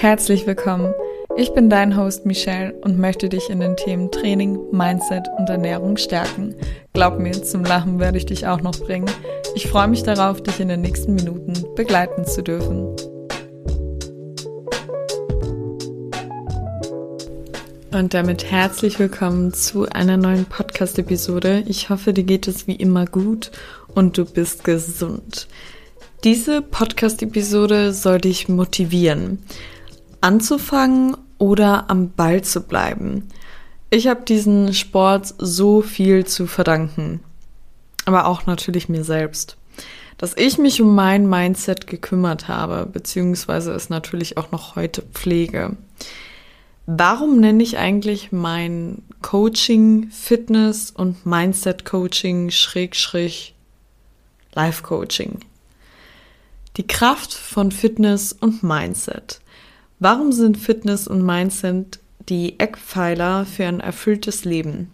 Herzlich willkommen. Ich bin dein Host Michelle und möchte dich in den Themen Training, Mindset und Ernährung stärken. Glaub mir, zum Lachen werde ich dich auch noch bringen. Ich freue mich darauf, dich in den nächsten Minuten begleiten zu dürfen. Und damit herzlich willkommen zu einer neuen Podcast-Episode. Ich hoffe, dir geht es wie immer gut und du bist gesund. Diese Podcast-Episode soll dich motivieren, anzufangen oder am Ball zu bleiben. Ich habe diesen Sport so viel zu verdanken, aber auch natürlich mir selbst. Dass ich mich um mein Mindset gekümmert habe, beziehungsweise es natürlich auch noch heute pflege. Warum nenne ich eigentlich mein Coaching Fitness und Mindset Coaching Schrägstrich Life Coaching? Die Kraft von Fitness und Mindset. Warum sind Fitness und Mindset die Eckpfeiler für ein erfülltes Leben?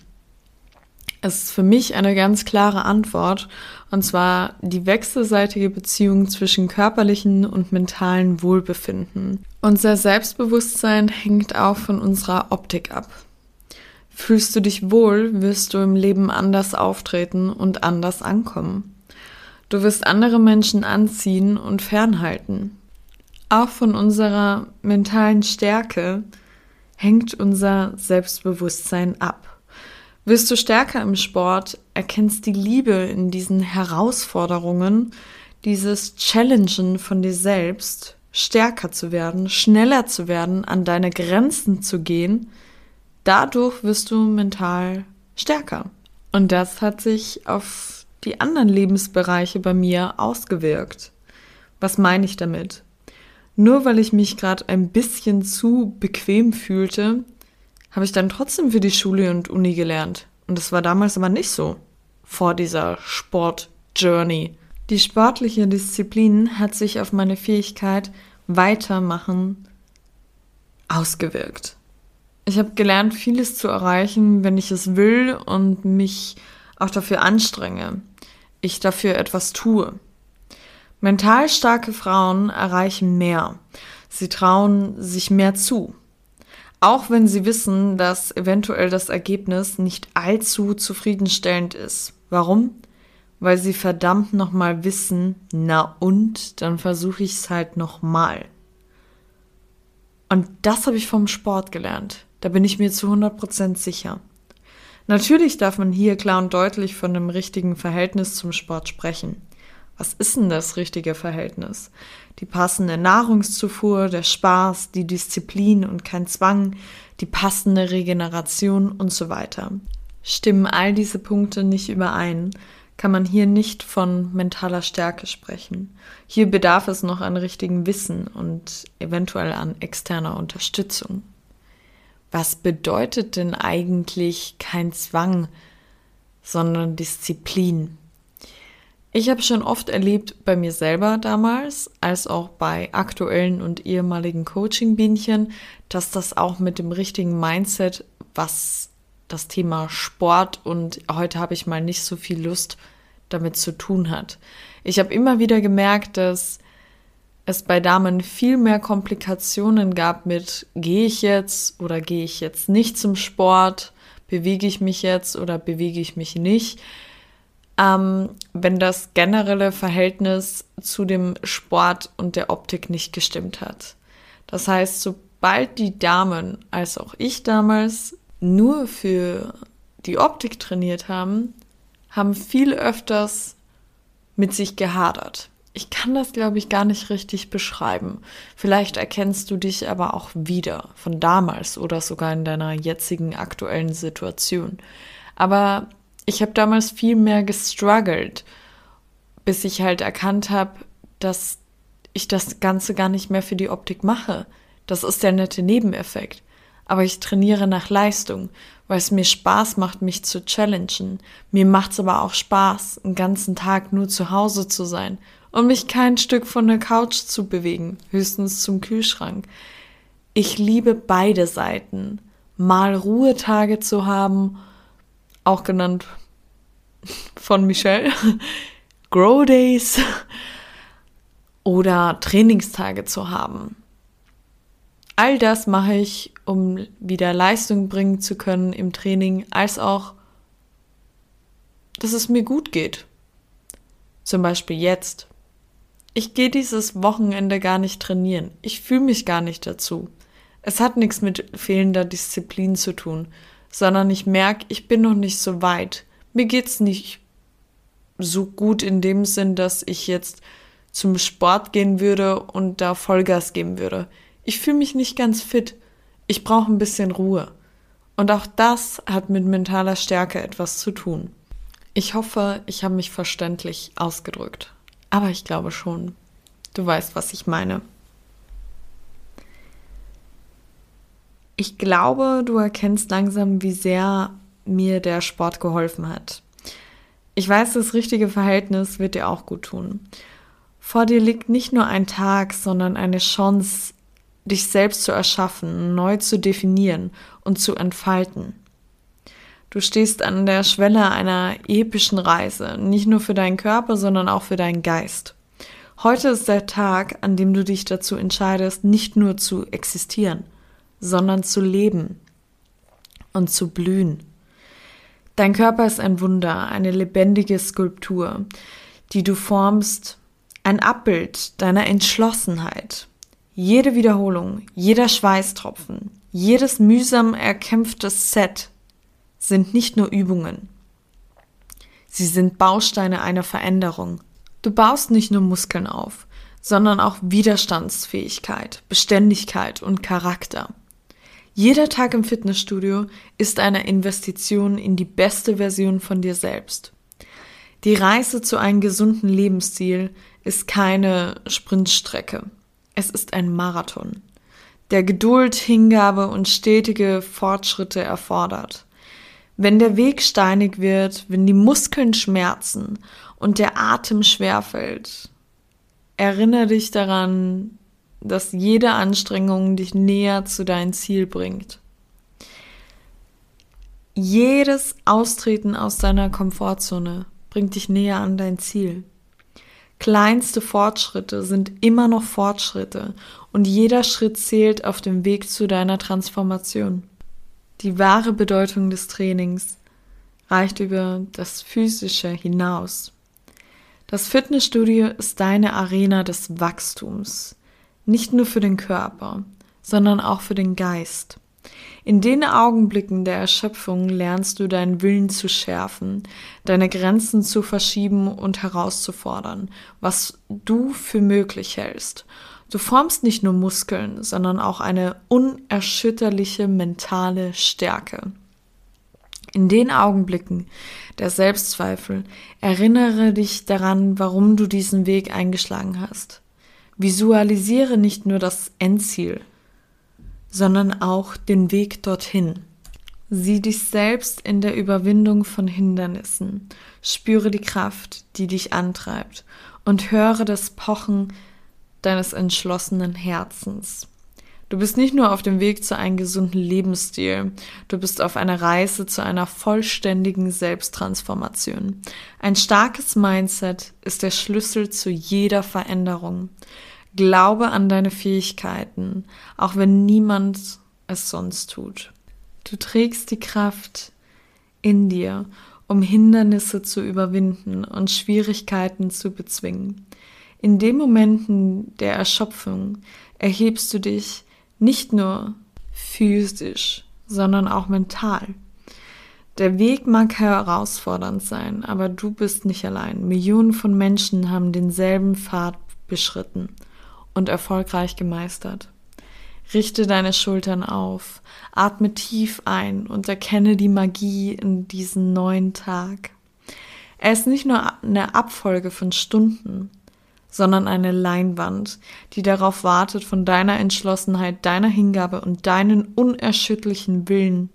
Es ist für mich eine ganz klare Antwort, und zwar die wechselseitige Beziehung zwischen körperlichen und mentalen Wohlbefinden. Unser Selbstbewusstsein hängt auch von unserer Optik ab. Fühlst du dich wohl, wirst du im Leben anders auftreten und anders ankommen. Du wirst andere Menschen anziehen und fernhalten. Auch von unserer mentalen Stärke hängt unser Selbstbewusstsein ab. Wirst du stärker im Sport, erkennst die Liebe in diesen Herausforderungen, dieses Challengen von dir selbst, stärker zu werden, schneller zu werden, an deine Grenzen zu gehen, dadurch wirst du mental stärker. Und das hat sich auf die anderen Lebensbereiche bei mir ausgewirkt. Was meine ich damit? Nur weil ich mich gerade ein bisschen zu bequem fühlte, habe ich dann trotzdem für die Schule und Uni gelernt. Und das war damals aber nicht so. Vor dieser Sport-Journey. Die sportliche Disziplin hat sich auf meine Fähigkeit weitermachen ausgewirkt. Ich habe gelernt, vieles zu erreichen, wenn ich es will und mich auch dafür anstrenge ich dafür etwas tue. Mental starke Frauen erreichen mehr. Sie trauen sich mehr zu. Auch wenn sie wissen, dass eventuell das Ergebnis nicht allzu zufriedenstellend ist. Warum? Weil sie verdammt nochmal wissen, na und, dann versuche ich es halt nochmal. Und das habe ich vom Sport gelernt. Da bin ich mir zu 100% sicher. Natürlich darf man hier klar und deutlich von einem richtigen Verhältnis zum Sport sprechen. Was ist denn das richtige Verhältnis? Die passende Nahrungszufuhr, der Spaß, die Disziplin und kein Zwang, die passende Regeneration und so weiter. Stimmen all diese Punkte nicht überein, kann man hier nicht von mentaler Stärke sprechen. Hier bedarf es noch an richtigem Wissen und eventuell an externer Unterstützung was bedeutet denn eigentlich kein Zwang, sondern Disziplin? Ich habe schon oft erlebt bei mir selber damals, als auch bei aktuellen und ehemaligen Coaching-Bienchen, dass das auch mit dem richtigen Mindset, was das Thema Sport und heute habe ich mal nicht so viel Lust damit zu tun hat. Ich habe immer wieder gemerkt, dass es bei Damen viel mehr Komplikationen gab mit gehe ich jetzt oder gehe ich jetzt nicht zum Sport, bewege ich mich jetzt oder bewege ich mich nicht, ähm, wenn das generelle Verhältnis zu dem Sport und der Optik nicht gestimmt hat. Das heißt, sobald die Damen, als auch ich damals, nur für die Optik trainiert haben, haben viel öfters mit sich gehadert ich kann das, glaube ich, gar nicht richtig beschreiben. Vielleicht erkennst du dich aber auch wieder von damals oder sogar in deiner jetzigen aktuellen Situation. Aber ich habe damals viel mehr gestruggelt, bis ich halt erkannt habe, dass ich das Ganze gar nicht mehr für die Optik mache. Das ist der nette Nebeneffekt. Aber ich trainiere nach Leistung, weil es mir Spaß macht, mich zu challengen. Mir macht es aber auch Spaß, einen ganzen Tag nur zu Hause zu sein und mich kein Stück von der Couch zu bewegen, höchstens zum Kühlschrank. Ich liebe beide Seiten. Mal Ruhetage zu haben, auch genannt von Michelle, Grow Days oder Trainingstage zu haben. All das mache ich, um wieder Leistung bringen zu können im Training, als auch, dass es mir gut geht. Zum Beispiel jetzt. Ich gehe dieses Wochenende gar nicht trainieren. Ich fühle mich gar nicht dazu. Es hat nichts mit fehlender Disziplin zu tun, sondern ich merke, ich bin noch nicht so weit. Mir geht's nicht so gut in dem Sinn, dass ich jetzt zum Sport gehen würde und da Vollgas geben würde. Ich fühle mich nicht ganz fit. Ich brauche ein bisschen Ruhe. Und auch das hat mit mentaler Stärke etwas zu tun. Ich hoffe, ich habe mich verständlich ausgedrückt. Aber ich glaube schon. Du weißt, was ich meine. Ich glaube, du erkennst langsam, wie sehr mir der Sport geholfen hat. Ich weiß, das richtige Verhältnis wird dir auch gut tun. Vor dir liegt nicht nur ein Tag, sondern eine Chance, dich selbst zu erschaffen, neu zu definieren und zu entfalten. Du stehst an der Schwelle einer epischen Reise, nicht nur für deinen Körper, sondern auch für deinen Geist. Heute ist der Tag, an dem du dich dazu entscheidest, nicht nur zu existieren, sondern zu leben und zu blühen. Dein Körper ist ein Wunder, eine lebendige Skulptur, die du formst, ein Abbild deiner Entschlossenheit. Jede Wiederholung, jeder Schweißtropfen, jedes mühsam erkämpfte Set sind nicht nur Übungen. Sie sind Bausteine einer Veränderung. Du baust nicht nur Muskeln auf, sondern auch Widerstandsfähigkeit, Beständigkeit und Charakter. Jeder Tag im Fitnessstudio ist eine Investition in die beste Version von dir selbst. Die Reise zu einem gesunden Lebensstil ist keine Sprintstrecke. Es ist ein Marathon, der Geduld, Hingabe und stetige Fortschritte erfordert. Wenn der Weg steinig wird, wenn die Muskeln schmerzen und der Atem schwerfällt, erinnere dich daran, dass jede Anstrengung dich näher zu deinem Ziel bringt. Jedes Austreten aus deiner Komfortzone bringt dich näher an dein Ziel. Kleinste Fortschritte sind immer noch Fortschritte und jeder Schritt zählt auf dem Weg zu deiner Transformation. Die wahre Bedeutung des Trainings reicht über das Physische hinaus. Das Fitnessstudio ist deine Arena des Wachstums, nicht nur für den Körper, sondern auch für den Geist. In den Augenblicken der Erschöpfung lernst du deinen Willen zu schärfen, deine Grenzen zu verschieben und herauszufordern, was du für möglich hältst. Du formst nicht nur Muskeln, sondern auch eine unerschütterliche mentale Stärke. In den Augenblicken der Selbstzweifel erinnere dich daran, warum du diesen Weg eingeschlagen hast. Visualisiere nicht nur das Endziel, sondern auch den Weg dorthin. Sieh dich selbst in der Überwindung von Hindernissen, spüre die Kraft, die dich antreibt und höre das Pochen deines entschlossenen Herzens. Du bist nicht nur auf dem Weg zu einem gesunden Lebensstil, du bist auf einer Reise zu einer vollständigen Selbsttransformation. Ein starkes Mindset ist der Schlüssel zu jeder Veränderung. Glaube an deine Fähigkeiten, auch wenn niemand es sonst tut. Du trägst die Kraft in dir, um Hindernisse zu überwinden und Schwierigkeiten zu bezwingen. In den Momenten der Erschöpfung erhebst du dich nicht nur physisch, sondern auch mental. Der Weg mag herausfordernd sein, aber du bist nicht allein. Millionen von Menschen haben denselben Pfad beschritten und erfolgreich gemeistert. Richte deine Schultern auf, atme tief ein und erkenne die Magie in diesen neuen Tag. Er ist nicht nur eine Abfolge von Stunden, sondern eine Leinwand, die darauf wartet, von deiner Entschlossenheit, deiner Hingabe und deinen unerschütterlichen Willen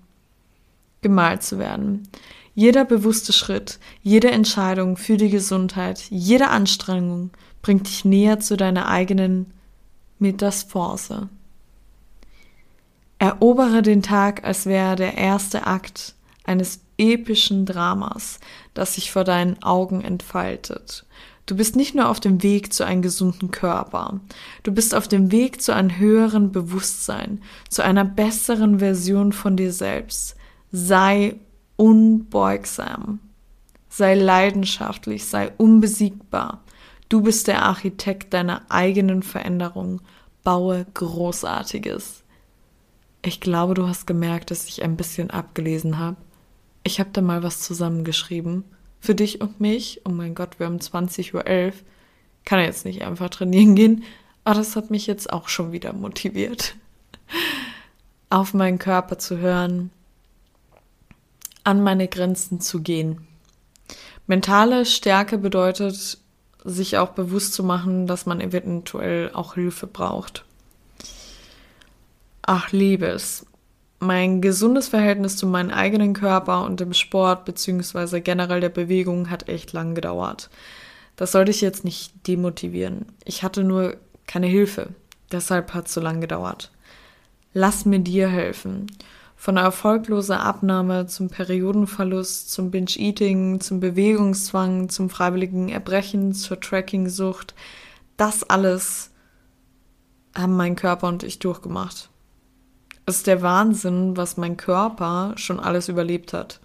gemalt zu werden. Jeder bewusste Schritt, jede Entscheidung für die Gesundheit, jede Anstrengung bringt dich näher zu deiner eigenen Metasphorse. Erobere den Tag, als wäre der erste Akt eines epischen Dramas, das sich vor deinen Augen entfaltet. Du bist nicht nur auf dem Weg zu einem gesunden Körper, du bist auf dem Weg zu einem höheren Bewusstsein, zu einer besseren Version von dir selbst. Sei unbeugsam, sei leidenschaftlich, sei unbesiegbar. Du bist der Architekt deiner eigenen Veränderung. Baue Großartiges. Ich glaube, du hast gemerkt, dass ich ein bisschen abgelesen habe. Ich habe da mal was zusammengeschrieben für dich und mich. Oh mein Gott, wir haben 20.11 Uhr. Kann jetzt nicht einfach trainieren gehen. Aber das hat mich jetzt auch schon wieder motiviert. Auf meinen Körper zu hören, an meine Grenzen zu gehen. Mentale Stärke bedeutet, sich auch bewusst zu machen, dass man eventuell auch Hilfe braucht. Ach, Liebes, mein gesundes Verhältnis zu meinem eigenen Körper und dem Sport beziehungsweise generell der Bewegung hat echt lang gedauert. Das sollte ich jetzt nicht demotivieren. Ich hatte nur keine Hilfe. Deshalb hat es so lang gedauert. Lass mir dir helfen. Von erfolgloser Abnahme zum Periodenverlust, zum Binge-Eating, zum Bewegungszwang, zum freiwilligen Erbrechen, zur Tracking-Sucht. Das alles haben mein Körper und ich durchgemacht. Es ist der Wahnsinn, was mein Körper schon alles überlebt hat.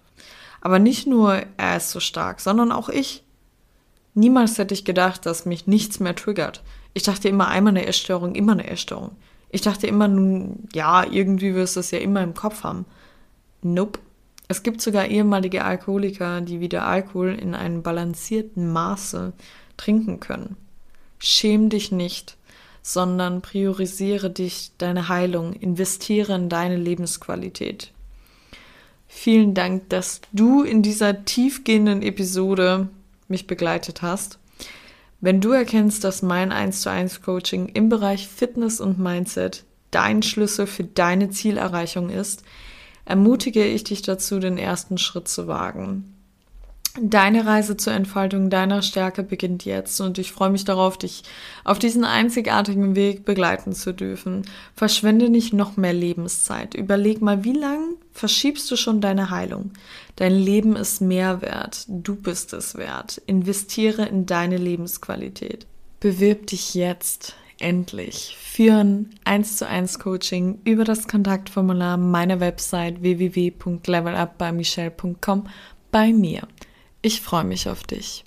Aber nicht nur er ist so stark, sondern auch ich. Niemals hätte ich gedacht, dass mich nichts mehr triggert. Ich dachte immer einmal eine Essstörung, immer eine Essstörung. Ich dachte immer nun, ja, irgendwie wirst du es ja immer im Kopf haben. Nope. Es gibt sogar ehemalige Alkoholiker, die wieder Alkohol in einem balancierten Maße trinken können. Schäm dich nicht sondern priorisiere dich, deine Heilung, investiere in deine Lebensqualität. Vielen Dank, dass du in dieser tiefgehenden Episode mich begleitet hast. Wenn du erkennst, dass mein 1 zu 1 Coaching im Bereich Fitness und Mindset dein Schlüssel für deine Zielerreichung ist, ermutige ich dich dazu, den ersten Schritt zu wagen. Deine Reise zur Entfaltung deiner Stärke beginnt jetzt und ich freue mich darauf, dich auf diesen einzigartigen Weg begleiten zu dürfen. Verschwende nicht noch mehr Lebenszeit. Überleg mal, wie lang verschiebst du schon deine Heilung? Dein Leben ist mehr wert. Du bist es wert. Investiere in deine Lebensqualität. Bewirb dich jetzt endlich für ein 1 zu 1 Coaching über das Kontaktformular meiner Website www.levelupbymichelle.com bei mir. Ich freue mich auf dich.